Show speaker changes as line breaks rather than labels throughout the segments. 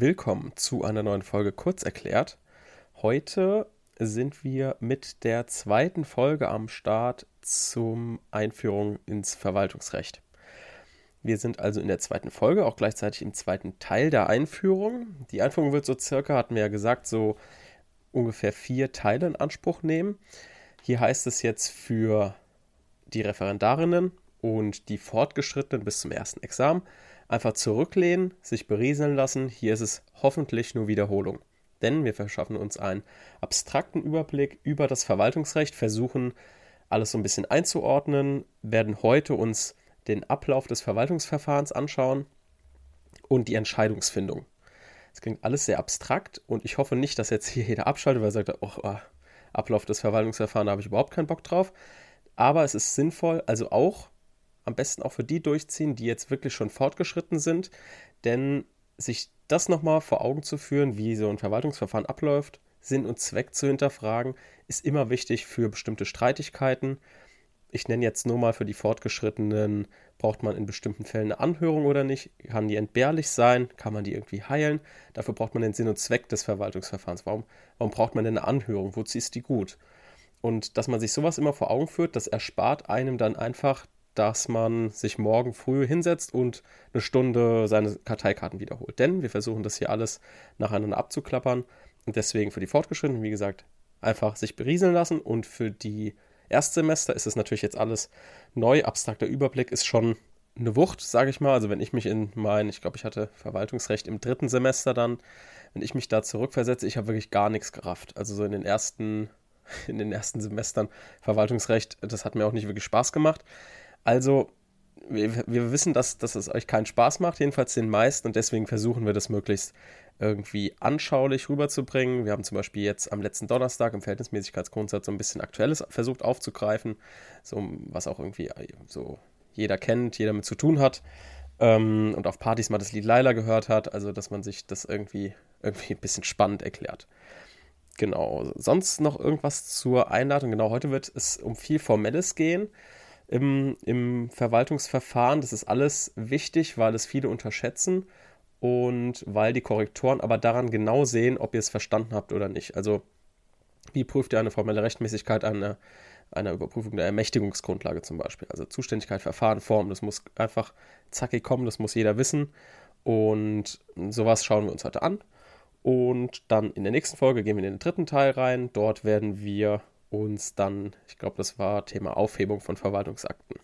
willkommen zu einer neuen Folge Kurz erklärt. Heute sind wir mit der zweiten Folge am Start zum Einführung ins Verwaltungsrecht. Wir sind also in der zweiten Folge, auch gleichzeitig im zweiten Teil der Einführung. Die Einführung wird so circa, hatten wir ja gesagt, so ungefähr vier Teile in Anspruch nehmen. Hier heißt es jetzt für die Referendarinnen und die Fortgeschrittenen bis zum ersten Examen einfach zurücklehnen, sich berieseln lassen. Hier ist es hoffentlich nur Wiederholung. Denn wir verschaffen uns einen abstrakten Überblick über das Verwaltungsrecht, versuchen alles so ein bisschen einzuordnen, werden heute uns den Ablauf des Verwaltungsverfahrens anschauen und die Entscheidungsfindung. Es klingt alles sehr abstrakt und ich hoffe nicht, dass jetzt hier jeder abschaltet, weil er sagt, oh, oh, Ablauf des Verwaltungsverfahrens, da habe ich überhaupt keinen Bock drauf. Aber es ist sinnvoll, also auch am besten auch für die durchziehen, die jetzt wirklich schon fortgeschritten sind, denn sich das nochmal vor Augen zu führen, wie so ein Verwaltungsverfahren abläuft, Sinn und Zweck zu hinterfragen, ist immer wichtig für bestimmte Streitigkeiten. Ich nenne jetzt nur mal für die Fortgeschrittenen, braucht man in bestimmten Fällen eine Anhörung oder nicht? Kann die entbehrlich sein? Kann man die irgendwie heilen? Dafür braucht man den Sinn und Zweck des Verwaltungsverfahrens. Warum, warum braucht man denn eine Anhörung? Wozu ist die gut? Und dass man sich sowas immer vor Augen führt, das erspart einem dann einfach dass man sich morgen früh hinsetzt und eine Stunde seine Karteikarten wiederholt. Denn wir versuchen das hier alles nacheinander abzuklappern. Und deswegen für die Fortgeschrittenen, wie gesagt, einfach sich berieseln lassen. Und für die Erstsemester ist es natürlich jetzt alles neu. Abstrakter Überblick ist schon eine Wucht, sage ich mal. Also wenn ich mich in mein, ich glaube, ich hatte Verwaltungsrecht im dritten Semester dann, wenn ich mich da zurückversetze, ich habe wirklich gar nichts gerafft. Also so in den ersten, in den ersten Semestern Verwaltungsrecht, das hat mir auch nicht wirklich Spaß gemacht. Also, wir, wir wissen, dass, dass es euch keinen Spaß macht, jedenfalls den meisten, und deswegen versuchen wir das möglichst irgendwie anschaulich rüberzubringen. Wir haben zum Beispiel jetzt am letzten Donnerstag im Verhältnismäßigkeitsgrundsatz so ein bisschen Aktuelles versucht aufzugreifen, so was auch irgendwie so jeder kennt, jeder mit zu tun hat ähm, und auf Partys mal das Lied Laila gehört hat, also dass man sich das irgendwie, irgendwie ein bisschen spannend erklärt. Genau, sonst noch irgendwas zur Einladung. Genau, heute wird es um viel Formelles gehen im, im Verwaltungsverfahren. Das ist alles wichtig, weil es viele unterschätzen und weil die Korrektoren aber daran genau sehen, ob ihr es verstanden habt oder nicht. Also, wie prüft ihr eine formelle Rechtmäßigkeit einer, einer Überprüfung der Ermächtigungsgrundlage zum Beispiel? Also Zuständigkeit, Verfahren, Form, das muss einfach zackig kommen, das muss jeder wissen. Und sowas schauen wir uns heute an. Und dann in der nächsten Folge gehen wir in den dritten Teil rein. Dort werden wir uns dann, ich glaube, das war Thema Aufhebung von Verwaltungsakten.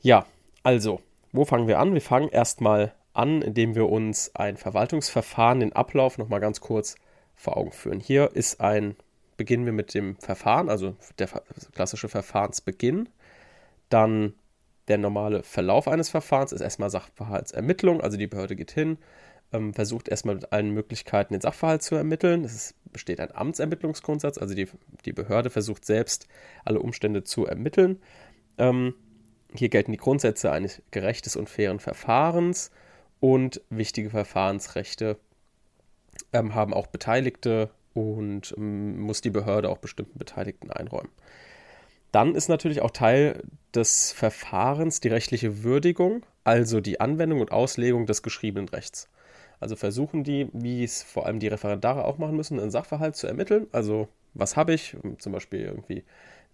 Ja, also, wo fangen wir an? Wir fangen erstmal an, indem wir uns ein Verwaltungsverfahren, den Ablauf nochmal ganz kurz vor Augen führen. Hier ist ein, beginnen wir mit dem Verfahren, also der klassische Verfahrensbeginn. Dann der normale Verlauf eines Verfahrens ist erstmal Sachverhaltsermittlung, also die Behörde geht hin, ähm, versucht erstmal mit allen Möglichkeiten den Sachverhalt zu ermitteln. Es ist, besteht ein Amtsermittlungsgrundsatz, also die, die Behörde versucht selbst alle Umstände zu ermitteln. Ähm, hier gelten die Grundsätze eines gerechtes und fairen Verfahrens und wichtige Verfahrensrechte ähm, haben auch Beteiligte und ähm, muss die Behörde auch bestimmten Beteiligten einräumen. Dann ist natürlich auch Teil des Verfahrens die rechtliche Würdigung, also die Anwendung und Auslegung des geschriebenen Rechts. Also versuchen die, wie es vor allem die Referendare auch machen müssen, einen Sachverhalt zu ermitteln. Also was habe ich? Zum Beispiel irgendwie,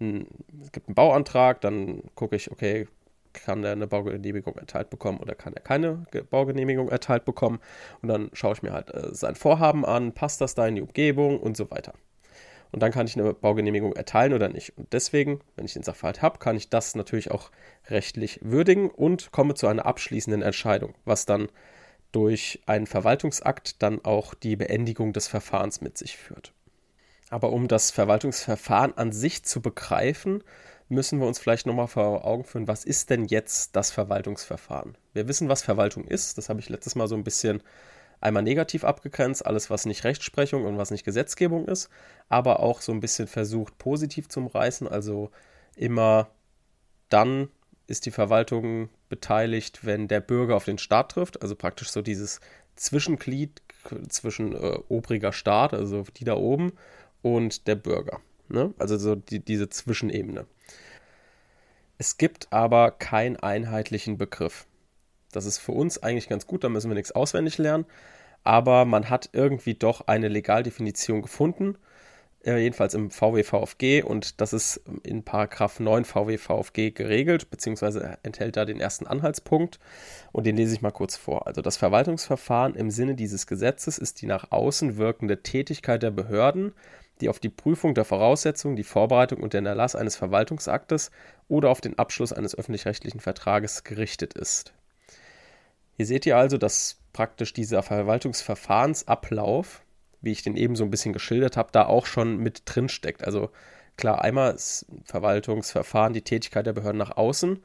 ein, es gibt einen Bauantrag, dann gucke ich, okay, kann er eine Baugenehmigung erteilt bekommen oder kann er keine Baugenehmigung erteilt bekommen. Und dann schaue ich mir halt äh, sein Vorhaben an, passt das da in die Umgebung und so weiter. Und dann kann ich eine Baugenehmigung erteilen oder nicht. Und deswegen, wenn ich den Sachverhalt habe, kann ich das natürlich auch rechtlich würdigen und komme zu einer abschließenden Entscheidung, was dann durch einen Verwaltungsakt dann auch die Beendigung des Verfahrens mit sich führt. Aber um das Verwaltungsverfahren an sich zu begreifen, müssen wir uns vielleicht nochmal vor Augen führen, was ist denn jetzt das Verwaltungsverfahren? Wir wissen, was Verwaltung ist. Das habe ich letztes Mal so ein bisschen einmal negativ abgegrenzt, alles, was nicht Rechtsprechung und was nicht Gesetzgebung ist, aber auch so ein bisschen versucht, positiv zu umreißen, also immer dann ist die Verwaltung beteiligt, wenn der Bürger auf den Staat trifft. Also praktisch so dieses Zwischenglied zwischen äh, obriger Staat, also die da oben, und der Bürger. Ne? Also so die, diese Zwischenebene. Es gibt aber keinen einheitlichen Begriff. Das ist für uns eigentlich ganz gut, da müssen wir nichts auswendig lernen. Aber man hat irgendwie doch eine Legaldefinition gefunden, äh, jedenfalls im VWVFG und das ist in Paragraph 9 VWVFG geregelt, beziehungsweise enthält da den ersten Anhaltspunkt und den lese ich mal kurz vor. Also das Verwaltungsverfahren im Sinne dieses Gesetzes ist die nach außen wirkende Tätigkeit der Behörden, die auf die Prüfung der Voraussetzungen, die Vorbereitung und den Erlass eines Verwaltungsaktes oder auf den Abschluss eines öffentlich-rechtlichen Vertrages gerichtet ist. Hier seht ihr also, dass praktisch dieser Verwaltungsverfahrensablauf, wie ich den eben so ein bisschen geschildert habe, da auch schon mit drin steckt. Also klar, einmal das Verwaltungsverfahren, die Tätigkeit der Behörden nach außen,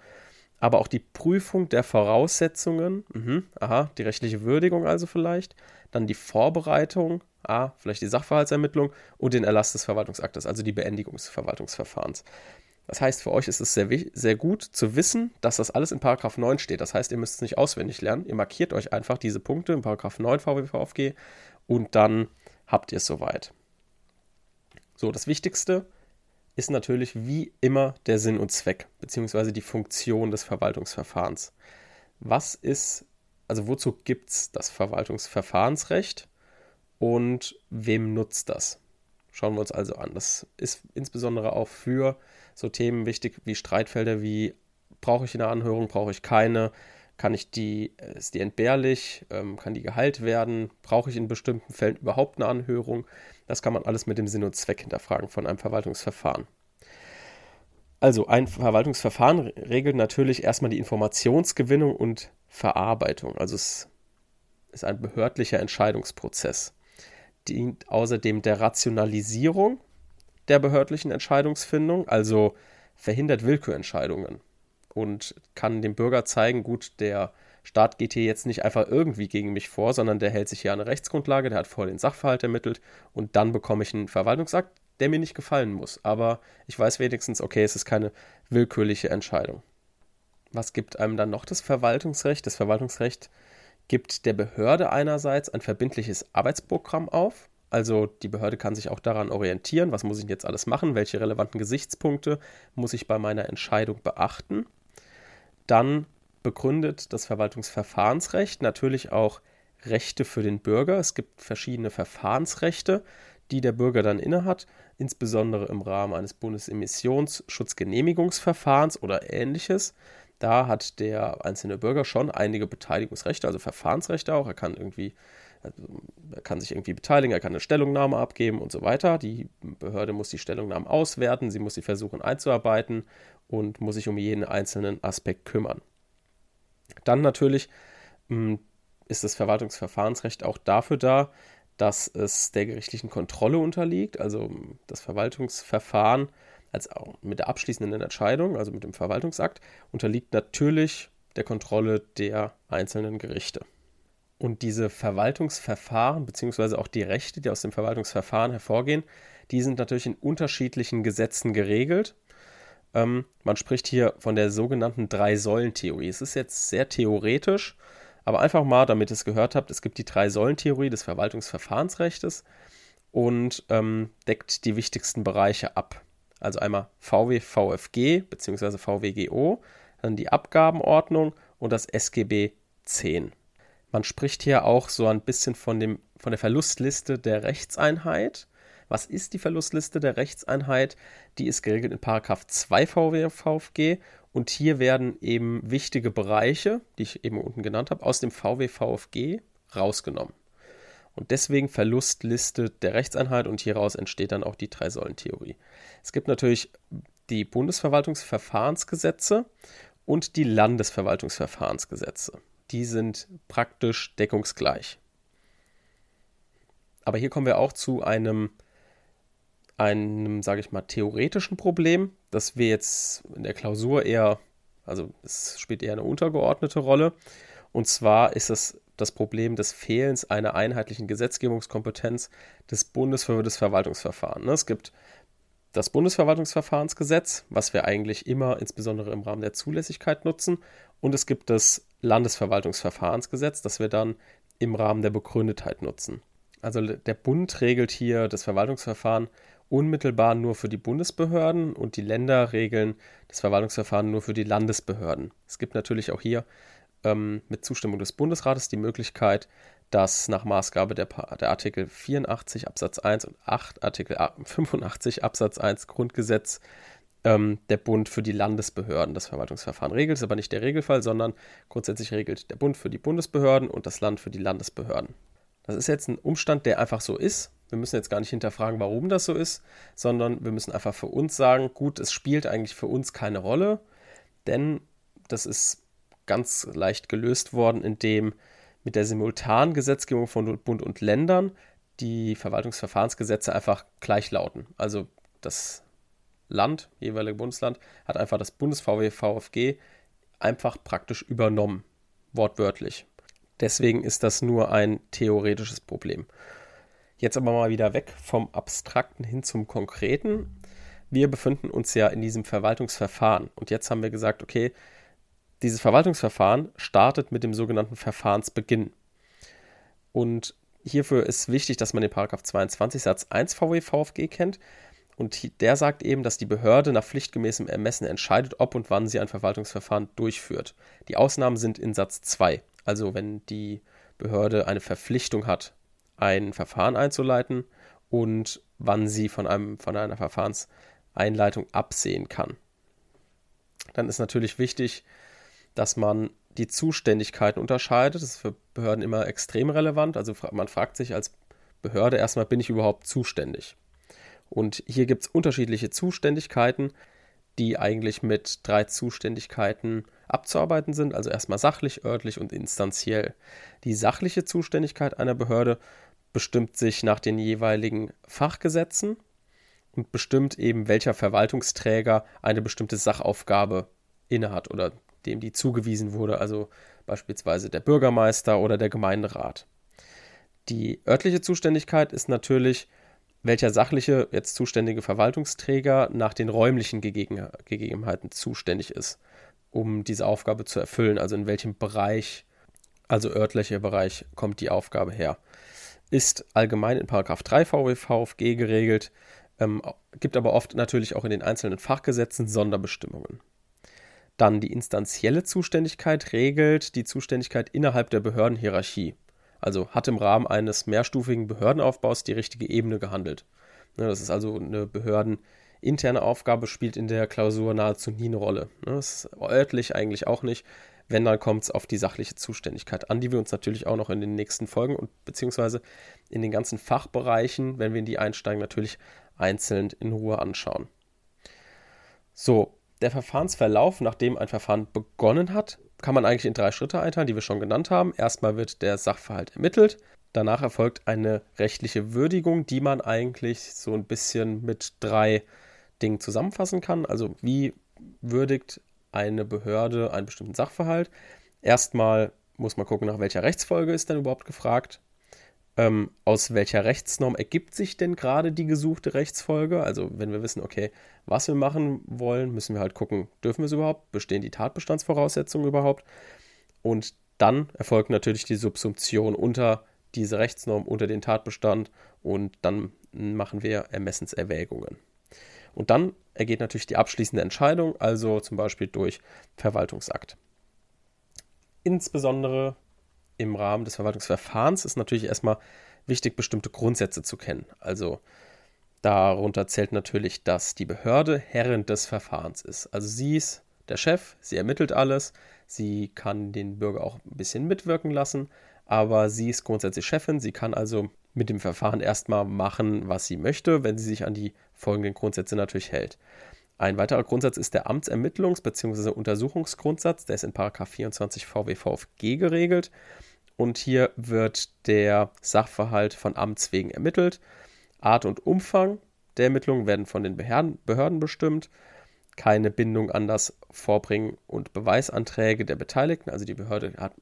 aber auch die Prüfung der Voraussetzungen, mhm, aha, die rechtliche Würdigung also vielleicht, dann die Vorbereitung, ah, vielleicht die Sachverhaltsermittlung und den Erlass des Verwaltungsaktes, also die Beendigung des Verwaltungsverfahrens. Das heißt, für euch ist es sehr, sehr gut zu wissen, dass das alles in Paragraph 9 steht. Das heißt, ihr müsst es nicht auswendig lernen. Ihr markiert euch einfach diese Punkte in Paragraph 9 VWVFG und dann habt ihr es soweit. So, das Wichtigste ist natürlich wie immer der Sinn und Zweck, beziehungsweise die Funktion des Verwaltungsverfahrens. Was ist, also wozu gibt es das Verwaltungsverfahrensrecht und wem nutzt das? Schauen wir uns also an. Das ist insbesondere auch für so Themen wichtig wie Streitfelder wie brauche ich eine Anhörung, brauche ich keine, kann ich die, ist die entbehrlich, ähm, kann die geheilt werden, brauche ich in bestimmten Fällen überhaupt eine Anhörung. Das kann man alles mit dem Sinn und Zweck hinterfragen von einem Verwaltungsverfahren. Also ein Verwaltungsverfahren regelt natürlich erstmal die Informationsgewinnung und Verarbeitung. Also es ist ein behördlicher Entscheidungsprozess. Dient außerdem der Rationalisierung der behördlichen Entscheidungsfindung, also verhindert Willkürentscheidungen und kann dem Bürger zeigen, gut, der Staat geht hier jetzt nicht einfach irgendwie gegen mich vor, sondern der hält sich hier an eine Rechtsgrundlage, der hat vorher den Sachverhalt ermittelt und dann bekomme ich einen Verwaltungsakt, der mir nicht gefallen muss. Aber ich weiß wenigstens, okay, es ist keine willkürliche Entscheidung. Was gibt einem dann noch das Verwaltungsrecht? Das Verwaltungsrecht gibt der Behörde einerseits ein verbindliches Arbeitsprogramm auf, also die Behörde kann sich auch daran orientieren, was muss ich jetzt alles machen, welche relevanten Gesichtspunkte muss ich bei meiner Entscheidung beachten. Dann begründet das Verwaltungsverfahrensrecht natürlich auch Rechte für den Bürger. Es gibt verschiedene Verfahrensrechte, die der Bürger dann innehat, insbesondere im Rahmen eines Bundesemissionsschutzgenehmigungsverfahrens oder ähnliches. Da hat der einzelne Bürger schon einige Beteiligungsrechte, also Verfahrensrechte auch. Er kann irgendwie also, er kann sich irgendwie beteiligen, er kann eine Stellungnahme abgeben und so weiter. Die Behörde muss die Stellungnahmen auswerten, sie muss sie versuchen einzuarbeiten und muss sich um jeden einzelnen Aspekt kümmern. Dann natürlich hm, ist das Verwaltungsverfahrensrecht auch dafür da, dass es der gerichtlichen Kontrolle unterliegt. Also das Verwaltungsverfahren als auch mit der abschließenden Entscheidung, also mit dem Verwaltungsakt, unterliegt natürlich der Kontrolle der einzelnen Gerichte. Und diese Verwaltungsverfahren, beziehungsweise auch die Rechte, die aus dem Verwaltungsverfahren hervorgehen, die sind natürlich in unterschiedlichen Gesetzen geregelt. Ähm, man spricht hier von der sogenannten Drei-Säulen-Theorie. Es ist jetzt sehr theoretisch, aber einfach mal, damit ihr es gehört habt, es gibt die Drei-Säulen-Theorie des Verwaltungsverfahrensrechts und ähm, deckt die wichtigsten Bereiche ab. Also einmal VW, VFG bzw. VWGO, dann die Abgabenordnung und das SGB 10. Man spricht hier auch so ein bisschen von, dem, von der Verlustliste der Rechtseinheit. Was ist die Verlustliste der Rechtseinheit? Die ist geregelt in Paragraph 2 VWVFG und hier werden eben wichtige Bereiche, die ich eben unten genannt habe, aus dem VWVFG rausgenommen. Und deswegen Verlustliste der Rechtseinheit und hieraus entsteht dann auch die Drei-Säulen-Theorie. Es gibt natürlich die Bundesverwaltungsverfahrensgesetze und die Landesverwaltungsverfahrensgesetze die sind praktisch deckungsgleich. Aber hier kommen wir auch zu einem, einem, sage ich mal, theoretischen Problem, das wir jetzt in der Klausur eher, also es spielt eher eine untergeordnete Rolle. Und zwar ist es das Problem des Fehlens einer einheitlichen Gesetzgebungskompetenz des Bundes für das Verwaltungsverfahren. Es gibt das Bundesverwaltungsverfahrensgesetz, was wir eigentlich immer insbesondere im Rahmen der Zulässigkeit nutzen. Und es gibt das Landesverwaltungsverfahrensgesetz, das wir dann im Rahmen der Begründetheit nutzen. Also der Bund regelt hier das Verwaltungsverfahren unmittelbar nur für die Bundesbehörden und die Länder regeln das Verwaltungsverfahren nur für die Landesbehörden. Es gibt natürlich auch hier ähm, mit Zustimmung des Bundesrates die Möglichkeit, dass nach Maßgabe der, der, Artikel 84 Absatz 1 und 8 Artikel 85 Absatz 1 Grundgesetz ähm, der Bund für die Landesbehörden das Verwaltungsverfahren regelt. Ist aber nicht der Regelfall, sondern grundsätzlich regelt der Bund für die Bundesbehörden und das Land für die Landesbehörden. Das ist jetzt ein Umstand, der einfach so ist. Wir müssen jetzt gar nicht hinterfragen, warum das so ist, sondern wir müssen einfach für uns sagen, gut, es spielt eigentlich für uns keine Rolle, denn das ist ganz leicht gelöst worden, indem mit der simultanen Gesetzgebung von Bund und Ländern die Verwaltungsverfahrensgesetze einfach gleich lauten. Also das Land, jeweilige Bundesland, hat einfach das Bundes-VW-VfG einfach praktisch übernommen, wortwörtlich. Deswegen ist das nur ein theoretisches Problem. Jetzt aber mal wieder weg vom Abstrakten hin zum Konkreten. Wir befinden uns ja in diesem Verwaltungsverfahren und jetzt haben wir gesagt, okay, dieses Verwaltungsverfahren startet mit dem sogenannten Verfahrensbeginn. Und hierfür ist wichtig, dass man den Paragraph 22 Satz 1 VW VfG kennt. Und der sagt eben, dass die Behörde nach pflichtgemäßem Ermessen entscheidet, ob und wann sie ein Verwaltungsverfahren durchführt. Die Ausnahmen sind in Satz 2. Also wenn die Behörde eine Verpflichtung hat, ein Verfahren einzuleiten und wann sie von, einem, von einer Verfahrenseinleitung absehen kann. Dann ist natürlich wichtig, dass man die Zuständigkeiten unterscheidet. Das ist für Behörden immer extrem relevant. Also man fragt sich als Behörde erstmal, bin ich überhaupt zuständig? Und hier gibt es unterschiedliche Zuständigkeiten, die eigentlich mit drei Zuständigkeiten abzuarbeiten sind. Also erstmal sachlich, örtlich und instanziell. Die sachliche Zuständigkeit einer Behörde bestimmt sich nach den jeweiligen Fachgesetzen und bestimmt eben, welcher Verwaltungsträger eine bestimmte Sachaufgabe innehat oder dem die zugewiesen wurde, also beispielsweise der Bürgermeister oder der Gemeinderat. Die örtliche Zuständigkeit ist natürlich, welcher sachliche, jetzt zuständige Verwaltungsträger nach den räumlichen Gegegen Gegebenheiten zuständig ist, um diese Aufgabe zu erfüllen, also in welchem Bereich, also örtlicher Bereich, kommt die Aufgabe her. Ist allgemein in 3 VWVFG geregelt, ähm, gibt aber oft natürlich auch in den einzelnen Fachgesetzen Sonderbestimmungen. Dann die instanzielle Zuständigkeit regelt die Zuständigkeit innerhalb der Behördenhierarchie. Also hat im Rahmen eines mehrstufigen Behördenaufbaus die richtige Ebene gehandelt. Ne, das ist also eine behördeninterne Aufgabe, spielt in der Klausur nahezu nie eine Rolle. Ne, das ist örtlich eigentlich auch nicht. Wenn, dann kommt es auf die sachliche Zuständigkeit an, die wir uns natürlich auch noch in den nächsten Folgen und beziehungsweise in den ganzen Fachbereichen, wenn wir in die einsteigen, natürlich einzeln in Ruhe anschauen. So, der Verfahrensverlauf, nachdem ein Verfahren begonnen hat, kann man eigentlich in drei Schritte einteilen, die wir schon genannt haben. Erstmal wird der Sachverhalt ermittelt, danach erfolgt eine rechtliche Würdigung, die man eigentlich so ein bisschen mit drei Dingen zusammenfassen kann. Also wie würdigt eine Behörde einen bestimmten Sachverhalt? Erstmal muss man gucken, nach welcher Rechtsfolge ist denn überhaupt gefragt ähm, aus welcher Rechtsnorm ergibt sich denn gerade die gesuchte Rechtsfolge. Also wenn wir wissen, okay, was wir machen wollen, müssen wir halt gucken, dürfen wir es überhaupt, bestehen die Tatbestandsvoraussetzungen überhaupt. Und dann erfolgt natürlich die Subsumption unter diese Rechtsnorm, unter den Tatbestand und dann machen wir Ermessenserwägungen. Und dann ergeht natürlich die abschließende Entscheidung, also zum Beispiel durch Verwaltungsakt. Insbesondere im Rahmen des Verwaltungsverfahrens ist natürlich erstmal wichtig, bestimmte Grundsätze zu kennen. Also darunter zählt natürlich, dass die Behörde Herrin des Verfahrens ist. Also sie ist der Chef, sie ermittelt alles, sie kann den Bürger auch ein bisschen mitwirken lassen, aber sie ist grundsätzlich Chefin, sie kann also mit dem Verfahren erstmal machen, was sie möchte, wenn sie sich an die folgenden Grundsätze natürlich hält. Ein weiterer Grundsatz ist der Amtsermittlungs- bzw. Untersuchungsgrundsatz, der ist in 24 VWVFG geregelt. Und hier wird der Sachverhalt von Amts wegen ermittelt. Art und Umfang der Ermittlungen werden von den Behörden bestimmt. Keine Bindung an das Vorbringen und Beweisanträge der Beteiligten. Also die Behörde hat,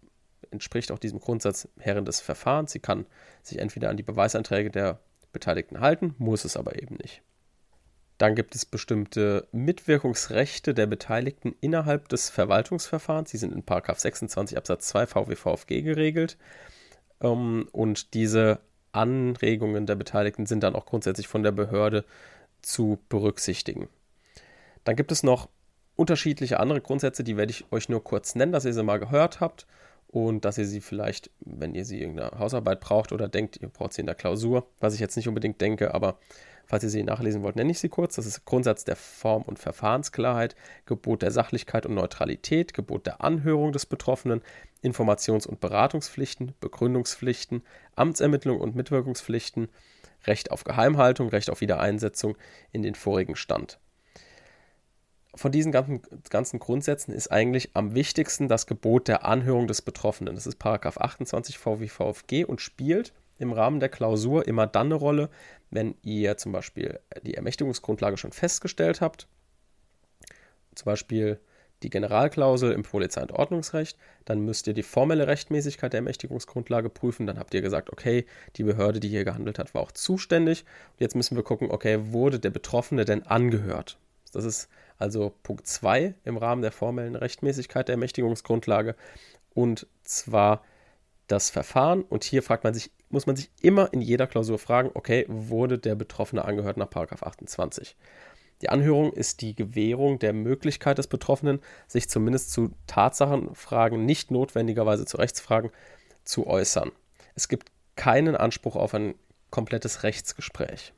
entspricht auch diesem Grundsatz Herren des Verfahrens. Sie kann sich entweder an die Beweisanträge der Beteiligten halten, muss es aber eben nicht. Dann gibt es bestimmte Mitwirkungsrechte der Beteiligten innerhalb des Verwaltungsverfahrens. Die sind in 26 Absatz 2 VWVFG geregelt. Ähm, und diese Anregungen der Beteiligten sind dann auch grundsätzlich von der Behörde zu berücksichtigen. Dann gibt es noch unterschiedliche andere Grundsätze, die werde ich euch nur kurz nennen, dass ihr sie mal gehört habt und dass ihr sie vielleicht, wenn ihr sie in irgendeiner Hausarbeit braucht oder denkt, ihr braucht sie in der Klausur, was ich jetzt nicht unbedingt denke, aber falls ihr sie nachlesen wollt, nenne ich sie kurz. Das ist Grundsatz der Form- und Verfahrensklarheit, Gebot der Sachlichkeit und Neutralität, Gebot der Anhörung des Betroffenen, Informations- und Beratungspflichten, Begründungspflichten, Amtsermittlung und Mitwirkungspflichten, Recht auf Geheimhaltung, Recht auf Wiedereinsetzung in den vorigen Stand von diesen ganzen, ganzen Grundsätzen ist eigentlich am wichtigsten das Gebot der Anhörung des Betroffenen. Das ist Paragraph 28 VWVFG und spielt im Rahmen der Klausur immer dann eine Rolle, wenn ihr zum Beispiel die Ermächtigungsgrundlage schon festgestellt habt, zum Beispiel die Generalklausel im Polizei- und Ordnungsrecht, dann müsst ihr die formelle Rechtmäßigkeit der Ermächtigungsgrundlage prüfen. Dann habt ihr gesagt, okay, die Behörde, die hier gehandelt hat, war auch zuständig. Und jetzt müssen wir gucken, okay, wurde der Betroffene denn angehört? Das ist also Punkt 2 im Rahmen der formellen Rechtmäßigkeit der Ermächtigungsgrundlage. Und zwar das Verfahren. Und hier fragt man sich, muss man sich immer in jeder Klausur fragen, okay, wurde der Betroffene angehört nach 28? Die Anhörung ist die Gewährung der Möglichkeit des Betroffenen, sich zumindest zu Tatsachenfragen, nicht notwendigerweise zu Rechtsfragen, zu äußern. Es gibt keinen Anspruch auf ein komplettes Rechtsgespräch.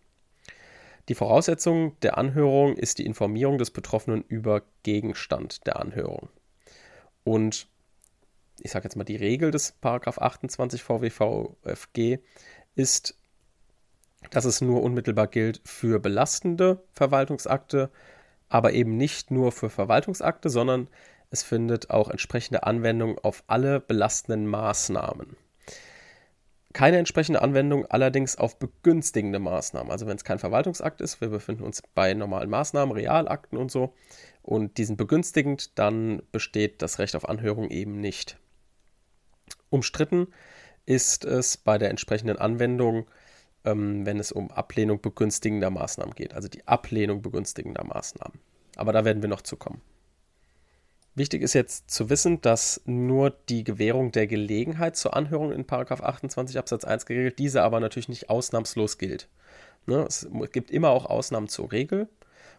Die Voraussetzung der Anhörung ist die Informierung des Betroffenen über Gegenstand der Anhörung. Und ich sage jetzt mal, die Regel des Paragraph 28 VWVFG ist, dass es nur unmittelbar gilt für belastende Verwaltungsakte, aber eben nicht nur für Verwaltungsakte, sondern es findet auch entsprechende Anwendung auf alle belastenden Maßnahmen. Keine entsprechende Anwendung allerdings auf begünstigende Maßnahmen. Also wenn es kein Verwaltungsakt ist, wir befinden uns bei normalen Maßnahmen, Realakten und so, und die sind begünstigend, dann besteht das Recht auf Anhörung eben nicht. Umstritten ist es bei der entsprechenden Anwendung, ähm, wenn es um Ablehnung begünstigender Maßnahmen geht, also die Ablehnung begünstigender Maßnahmen. Aber da werden wir noch zukommen. Wichtig ist jetzt zu wissen, dass nur die Gewährung der Gelegenheit zur Anhörung in 28 Absatz 1 geregelt, diese aber natürlich nicht ausnahmslos gilt. Ne? Es gibt immer auch Ausnahmen zur Regel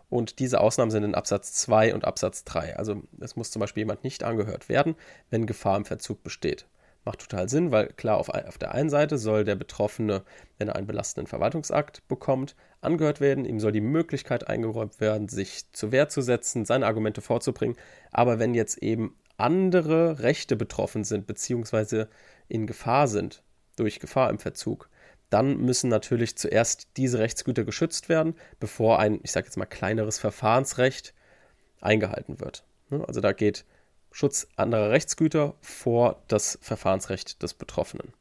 und diese Ausnahmen sind in Absatz 2 und Absatz 3. Also es muss zum Beispiel jemand nicht angehört werden, wenn Gefahr im Verzug besteht. Macht total Sinn, weil klar, auf, auf der einen Seite soll der Betroffene, wenn er einen belastenden Verwaltungsakt bekommt, angehört werden. Ihm soll die Möglichkeit eingeräumt werden, sich zur Wehr zu setzen, seine Argumente vorzubringen. Aber wenn jetzt eben andere Rechte betroffen sind, beziehungsweise in Gefahr sind, durch Gefahr im Verzug, dann müssen natürlich zuerst diese Rechtsgüter geschützt werden, bevor ein, ich sage jetzt mal, kleineres Verfahrensrecht eingehalten wird. Also da geht Schutz anderer Rechtsgüter vor das Verfahrensrecht des Betroffenen.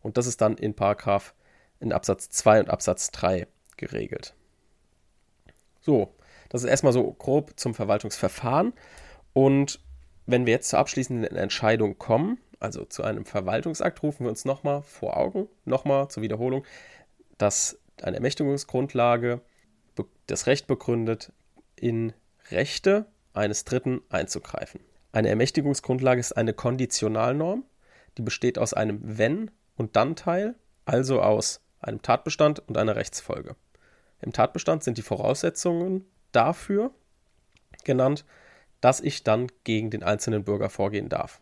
Und das ist dann in Paragraph in Absatz 2 und Absatz 3 geregelt. So, das ist erstmal so grob zum Verwaltungsverfahren. Und wenn wir jetzt zur abschließenden Entscheidung kommen, also zu einem Verwaltungsakt, rufen wir uns nochmal vor Augen, nochmal zur Wiederholung, dass eine Ermächtigungsgrundlage das Recht begründet, in Rechte eines Dritten einzugreifen. Eine Ermächtigungsgrundlage ist eine Konditionalnorm, die besteht aus einem Wenn- und Dann-Teil, also aus einem Tatbestand und einer Rechtsfolge. Im Tatbestand sind die Voraussetzungen dafür genannt, dass ich dann gegen den einzelnen Bürger vorgehen darf.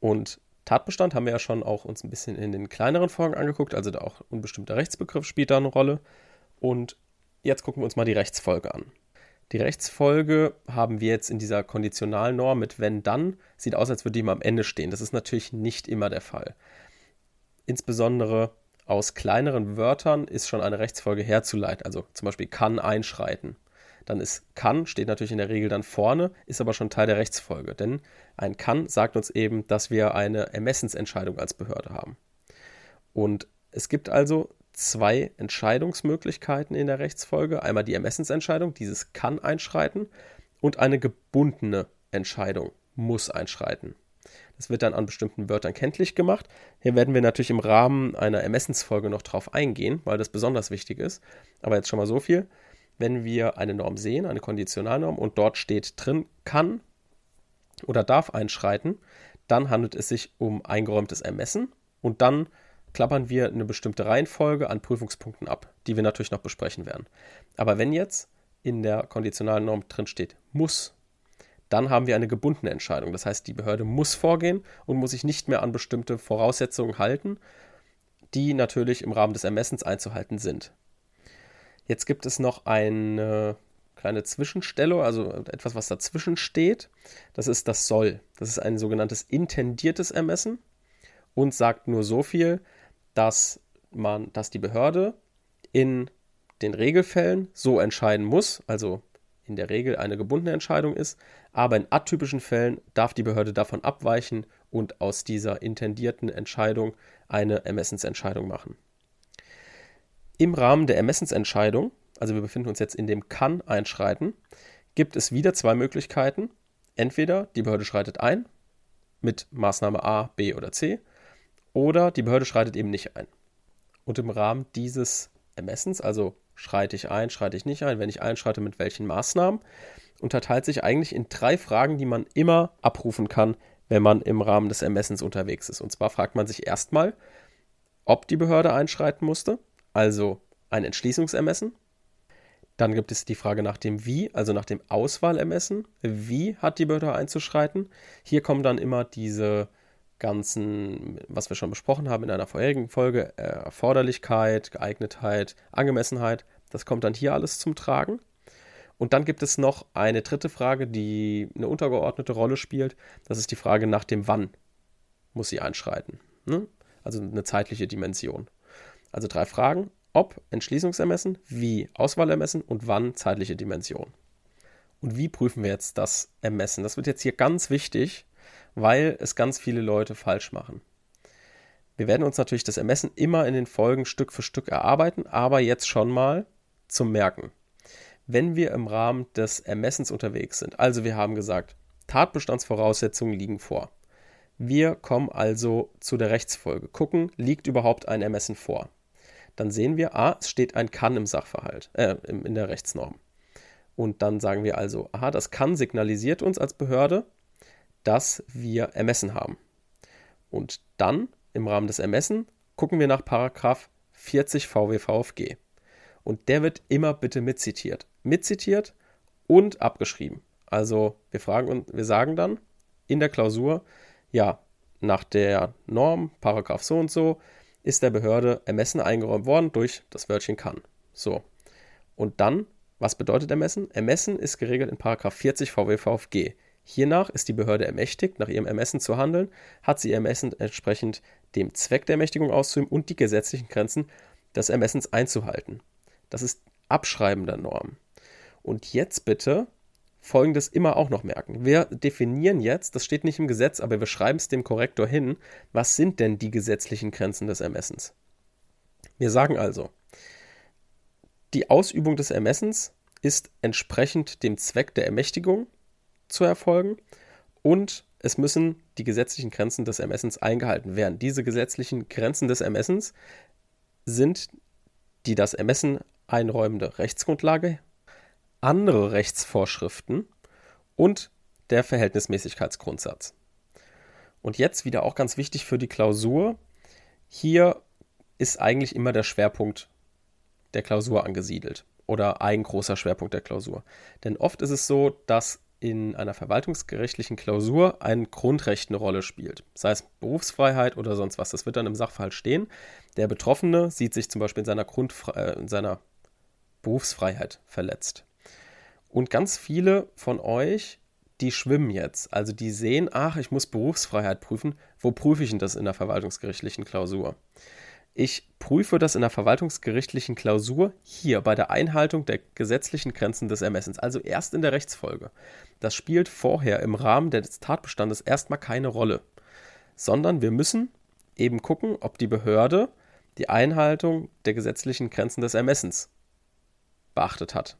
Und Tatbestand haben wir ja schon auch uns ein bisschen in den kleineren Folgen angeguckt, also da auch ein bestimmter Rechtsbegriff spielt da eine Rolle. Und jetzt gucken wir uns mal die Rechtsfolge an. Die Rechtsfolge haben wir jetzt in dieser Konditionalnorm mit wenn dann. Sieht aus, als würde die immer am Ende stehen. Das ist natürlich nicht immer der Fall. Insbesondere aus kleineren Wörtern ist schon eine Rechtsfolge herzuleiten. Also zum Beispiel kann einschreiten. Dann ist kann, steht natürlich in der Regel dann vorne, ist aber schon Teil der Rechtsfolge. Denn ein kann sagt uns eben, dass wir eine Ermessensentscheidung als Behörde haben. Und es gibt also zwei Entscheidungsmöglichkeiten in der Rechtsfolge. Einmal die Ermessensentscheidung, dieses kann einschreiten, und eine gebundene Entscheidung muss einschreiten. Das wird dann an bestimmten Wörtern kenntlich gemacht. Hier werden wir natürlich im Rahmen einer Ermessensfolge noch drauf eingehen, weil das besonders wichtig ist. Aber jetzt schon mal so viel. Wenn wir eine Norm sehen, eine Konditionalnorm, und dort steht drin, kann oder darf einschreiten, dann handelt es sich um eingeräumtes Ermessen und dann klappern wir eine bestimmte Reihenfolge an Prüfungspunkten ab, die wir natürlich noch besprechen werden. Aber wenn jetzt in der konditionalen Norm drin steht muss dann haben wir eine gebundene Entscheidung. Das heißt, die Behörde muss vorgehen und muss sich nicht mehr an bestimmte Voraussetzungen halten, die natürlich im Rahmen des Ermessens einzuhalten sind. Jetzt gibt es noch eine kleine Zwischenstelle, also etwas, was dazwischen steht. Das ist das Soll. Das ist ein sogenanntes intendiertes Ermessen und sagt nur so viel, dass man, dass die Behörde in den Regelfällen so entscheiden muss, also in der Regel eine gebundene Entscheidung ist, aber in atypischen Fällen darf die Behörde davon abweichen und aus dieser intendierten Entscheidung eine Ermessensentscheidung machen. Im Rahmen der Ermessensentscheidung, also wir befinden uns jetzt in dem kann einschreiten, gibt es wieder zwei Möglichkeiten. Entweder die Behörde schreitet ein mit Maßnahme A, B oder C oder die Behörde schreitet eben nicht ein. Und im Rahmen dieses Ermessens, also schreite ich ein, schreite ich nicht ein, wenn ich einschreite, mit welchen Maßnahmen, unterteilt sich eigentlich in drei Fragen, die man immer abrufen kann, wenn man im Rahmen des Ermessens unterwegs ist. Und zwar fragt man sich erstmal, ob die Behörde einschreiten musste, also ein Entschließungsermessen. Dann gibt es die Frage nach dem Wie, also nach dem Auswahlermessen. Wie hat die Behörde einzuschreiten? Hier kommen dann immer diese ganzen, was wir schon besprochen haben in einer vorherigen Folge, äh, Erforderlichkeit, Geeignetheit, Angemessenheit, das kommt dann hier alles zum Tragen. Und dann gibt es noch eine dritte Frage, die eine untergeordnete Rolle spielt. Das ist die Frage nach dem Wann muss sie einschreiten. Ne? Also eine zeitliche Dimension. Also drei Fragen. Ob Entschließungsermessen, wie Auswahlermessen und wann zeitliche Dimension. Und wie prüfen wir jetzt das Ermessen? Das wird jetzt hier ganz wichtig, weil es ganz viele Leute falsch machen. Wir werden uns natürlich das Ermessen immer in den Folgen Stück für Stück erarbeiten, aber jetzt schon mal zum Merken. Wenn wir im Rahmen des Ermessens unterwegs sind, also wir haben gesagt, Tatbestandsvoraussetzungen liegen vor. Wir kommen also zu der Rechtsfolge, gucken, liegt überhaupt ein Ermessen vor. Dann sehen wir, ah, es steht ein kann im Sachverhalt, äh, in der Rechtsnorm. Und dann sagen wir also, aha, das kann signalisiert uns als Behörde, dass wir ermessen haben. Und dann im Rahmen des Ermessen gucken wir nach Paragraph 40 VWVFG. Und der wird immer bitte mitzitiert. Mitzitiert und abgeschrieben. Also wir fragen und wir sagen dann in der Klausur, ja, nach der Norm, Paragraph so und so, ist der Behörde Ermessen eingeräumt worden durch das Wörtchen kann. So. Und dann, was bedeutet Ermessen? Ermessen ist geregelt in Paragraph 40 VWVFG. Hiernach ist die Behörde ermächtigt, nach ihrem Ermessen zu handeln, hat sie ihr Ermessen entsprechend dem Zweck der Ermächtigung auszuüben und die gesetzlichen Grenzen des Ermessens einzuhalten. Das ist Abschreiben der Norm. Und jetzt bitte folgendes immer auch noch merken. Wir definieren jetzt, das steht nicht im Gesetz, aber wir schreiben es dem Korrektor hin, was sind denn die gesetzlichen Grenzen des Ermessens? Wir sagen also, die Ausübung des Ermessens ist entsprechend dem Zweck der Ermächtigung zu erfolgen und es müssen die gesetzlichen Grenzen des Ermessens eingehalten werden. Diese gesetzlichen Grenzen des Ermessens sind die das Ermessen einräumende Rechtsgrundlage, andere Rechtsvorschriften und der Verhältnismäßigkeitsgrundsatz. Und jetzt wieder auch ganz wichtig für die Klausur. Hier ist eigentlich immer der Schwerpunkt der Klausur angesiedelt oder ein großer Schwerpunkt der Klausur. Denn oft ist es so, dass in einer verwaltungsgerichtlichen Klausur ein Grundrecht eine Rolle spielt. Sei es Berufsfreiheit oder sonst was. Das wird dann im Sachverhalt stehen. Der Betroffene sieht sich zum Beispiel in seiner, Grundfre äh, in seiner Berufsfreiheit verletzt. Und ganz viele von euch, die schwimmen jetzt. Also die sehen, ach, ich muss Berufsfreiheit prüfen. Wo prüfe ich denn das in der verwaltungsgerichtlichen Klausur? Ich prüfe das in der verwaltungsgerichtlichen Klausur hier bei der Einhaltung der gesetzlichen Grenzen des Ermessens, also erst in der Rechtsfolge. Das spielt vorher im Rahmen des Tatbestandes erstmal keine Rolle, sondern wir müssen eben gucken, ob die Behörde die Einhaltung der gesetzlichen Grenzen des Ermessens beachtet hat.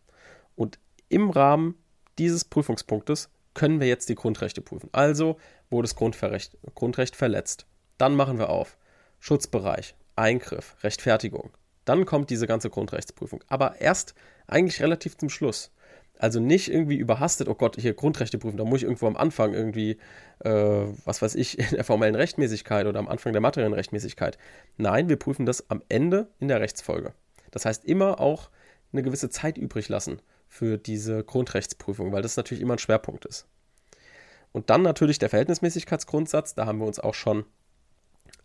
Und im Rahmen dieses Prüfungspunktes können wir jetzt die Grundrechte prüfen. Also wurde das Grundrecht, Grundrecht verletzt. Dann machen wir auf. Schutzbereich, Eingriff, Rechtfertigung. Dann kommt diese ganze Grundrechtsprüfung. Aber erst eigentlich relativ zum Schluss. Also nicht irgendwie überhastet, oh Gott, hier Grundrechte prüfen, da muss ich irgendwo am Anfang irgendwie, äh, was weiß ich, in der formellen Rechtmäßigkeit oder am Anfang der materiellen Rechtmäßigkeit. Nein, wir prüfen das am Ende in der Rechtsfolge. Das heißt, immer auch eine gewisse Zeit übrig lassen für diese Grundrechtsprüfung, weil das natürlich immer ein Schwerpunkt ist. Und dann natürlich der Verhältnismäßigkeitsgrundsatz. Da haben wir uns auch schon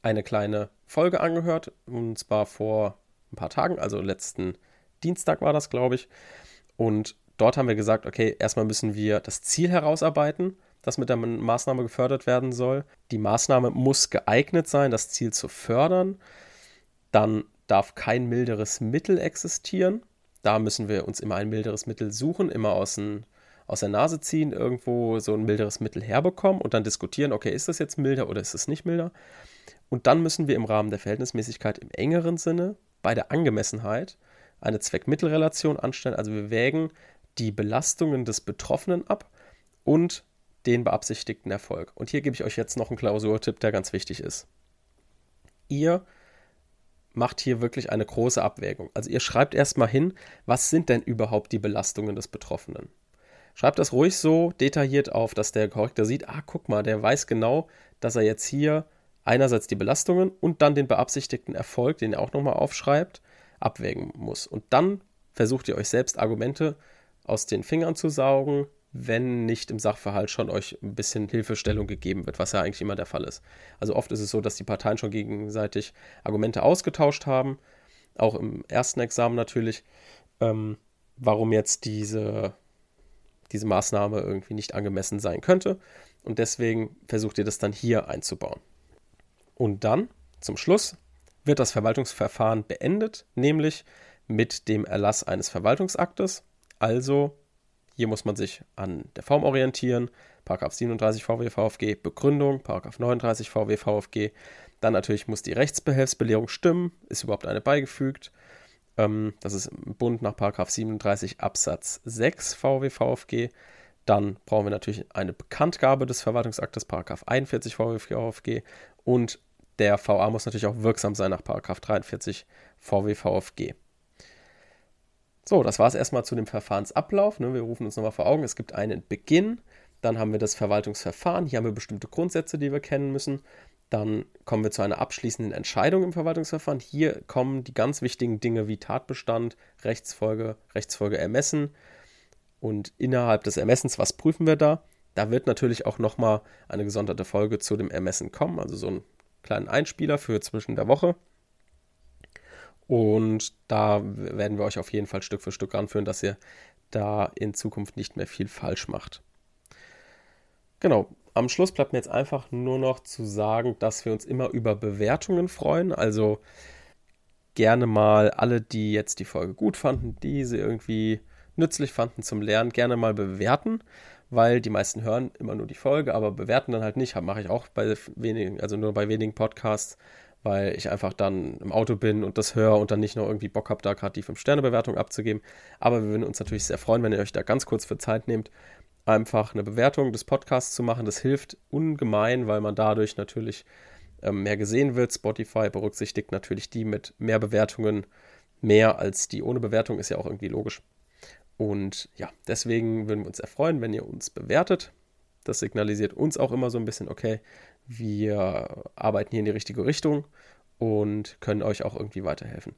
eine kleine Folge angehört. Und zwar vor ein paar Tagen, also letzten Dienstag war das, glaube ich. Und dort haben wir gesagt, okay, erstmal müssen wir das Ziel herausarbeiten, das mit der Maßnahme gefördert werden soll. Die Maßnahme muss geeignet sein, das Ziel zu fördern. Dann darf kein milderes Mittel existieren. Da müssen wir uns immer ein milderes Mittel suchen, immer aus, ein, aus der Nase ziehen, irgendwo so ein milderes Mittel herbekommen und dann diskutieren, okay, ist das jetzt milder oder ist es nicht milder? Und dann müssen wir im Rahmen der Verhältnismäßigkeit im engeren Sinne bei der Angemessenheit eine Zweck-Mittel-Relation anstellen. Also wir wägen die Belastungen des Betroffenen ab und den beabsichtigten Erfolg. Und hier gebe ich euch jetzt noch einen Klausurtipp, der ganz wichtig ist. Ihr macht hier wirklich eine große Abwägung. Also ihr schreibt erstmal hin, was sind denn überhaupt die Belastungen des Betroffenen? Schreibt das ruhig so detailliert auf, dass der Korrektor sieht, ah, guck mal, der weiß genau, dass er jetzt hier einerseits die Belastungen und dann den beabsichtigten Erfolg, den er auch nochmal aufschreibt, abwägen muss. Und dann versucht ihr euch selbst Argumente aus den Fingern zu saugen, wenn nicht im Sachverhalt schon euch ein bisschen Hilfestellung gegeben wird, was ja eigentlich immer der Fall ist. Also oft ist es so, dass die Parteien schon gegenseitig Argumente ausgetauscht haben, auch im ersten Examen natürlich, ähm, warum jetzt diese, diese Maßnahme irgendwie nicht angemessen sein könnte. Und deswegen versucht ihr das dann hier einzubauen. Und dann, zum Schluss, wird das Verwaltungsverfahren beendet, nämlich mit dem Erlass eines Verwaltungsaktes. Also hier muss man sich an der Form orientieren. Paragraph 37 VW VfG, Begründung, Paragraph 39 VW VfG. Dann natürlich muss die Rechtsbehelfsbelehrung stimmen. Ist überhaupt eine beigefügt? Ähm, das ist im Bund nach Paragraph 37 Absatz 6 VW VfG. Dann brauchen wir natürlich eine Bekanntgabe des Verwaltungsaktes, Paragraph 41 VW VfG. Und der VA muss natürlich auch wirksam sein nach 43 VWVFG. So, das war es erstmal zu dem Verfahrensablauf. Ne? Wir rufen uns nochmal vor Augen. Es gibt einen Beginn, dann haben wir das Verwaltungsverfahren. Hier haben wir bestimmte Grundsätze, die wir kennen müssen. Dann kommen wir zu einer abschließenden Entscheidung im Verwaltungsverfahren. Hier kommen die ganz wichtigen Dinge wie Tatbestand, Rechtsfolge, Rechtsfolge ermessen. Und innerhalb des Ermessens, was prüfen wir da? Da wird natürlich auch nochmal eine gesonderte Folge zu dem Ermessen kommen, also so ein kleinen Einspieler für zwischen der Woche. Und da werden wir euch auf jeden Fall Stück für Stück ranführen, dass ihr da in Zukunft nicht mehr viel falsch macht. Genau, am Schluss bleibt mir jetzt einfach nur noch zu sagen, dass wir uns immer über Bewertungen freuen. Also gerne mal alle, die jetzt die Folge gut fanden, die sie irgendwie nützlich fanden zum Lernen, gerne mal bewerten weil die meisten hören immer nur die Folge, aber bewerten dann halt nicht. Mache ich auch bei wenigen, also nur bei wenigen Podcasts, weil ich einfach dann im Auto bin und das höre und dann nicht noch irgendwie Bock habe, da gerade die 5-Sterne-Bewertung abzugeben. Aber wir würden uns natürlich sehr freuen, wenn ihr euch da ganz kurz für Zeit nehmt, einfach eine Bewertung des Podcasts zu machen. Das hilft ungemein, weil man dadurch natürlich ähm, mehr gesehen wird. Spotify berücksichtigt natürlich die mit mehr Bewertungen mehr als die ohne Bewertung, ist ja auch irgendwie logisch. Und ja, deswegen würden wir uns erfreuen, wenn ihr uns bewertet. Das signalisiert uns auch immer so ein bisschen, okay, wir arbeiten hier in die richtige Richtung und können euch auch irgendwie weiterhelfen.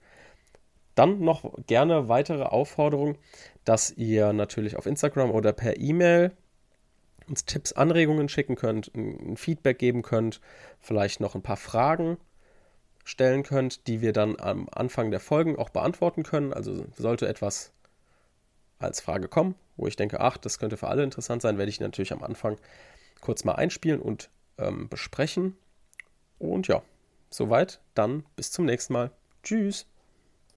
Dann noch gerne weitere Aufforderung, dass ihr natürlich auf Instagram oder per E-Mail uns Tipps, Anregungen schicken könnt, ein Feedback geben könnt, vielleicht noch ein paar Fragen stellen könnt, die wir dann am Anfang der Folgen auch beantworten können. Also sollte etwas als Frage kommen, wo ich denke, ach, das könnte für alle interessant sein, werde ich natürlich am Anfang kurz mal einspielen und ähm, besprechen. Und ja, soweit. Dann bis zum nächsten Mal. Tschüss.